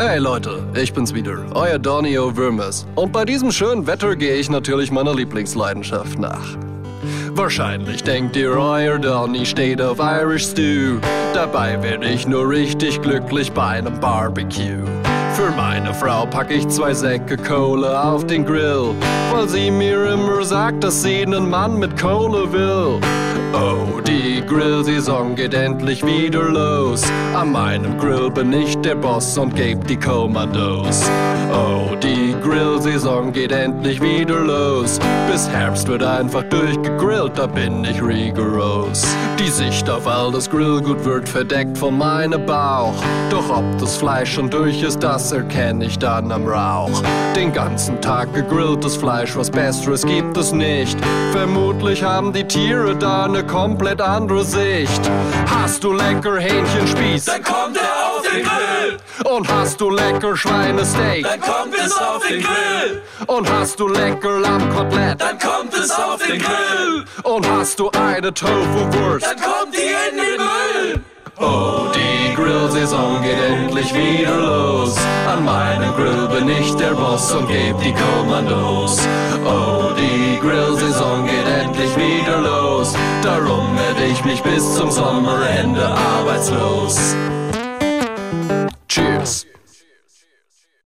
Hey Leute, ich bin's wieder, euer Donny O'Würmers. Und bei diesem schönen Wetter gehe ich natürlich meiner Lieblingsleidenschaft nach. Wahrscheinlich denkt ihr, euer Donny steht auf Irish Stew. Dabei werde ich nur richtig glücklich bei einem Barbecue. Für meine Frau pack ich zwei Säcke Kohle auf den Grill, weil sie mir immer sagt, dass sie einen Mann mit Kohle will. Oh, die Grillsaison geht endlich wieder los. An meinem Grill bin ich der Boss und geb die Kommandos. Oh, die Grillsaison geht endlich wieder los. Bis Herbst wird einfach durchgegrillt, da bin ich rigoros. Die Sicht auf all das Grillgut wird verdeckt von meinem Bauch. Doch ob das Fleisch schon durch ist, das erkenne ich dann am Rauch. Den ganzen Tag gegrilltes Fleisch, was Besseres gibt es nicht. Vermutlich haben die Tiere da eine komplett andere Sicht. Hast du lecker Hähnchenspieß? Dann kommt er auf den Grill. Und hast du lecker Schweinesteak? Dann kommt es auf den Grill. Und hast du lecker Lammkotelett? Dann kommt es auf den Grill. Und hast du eine Tofu-Wurst? Dann kommt die in den Müll. Oh, die Grillsaison geht endlich wieder los. An meinem Grill bin ich der Boss und geb die Kommandos. Oh, die Darum werde ich mich bis zum Sommerende arbeitslos.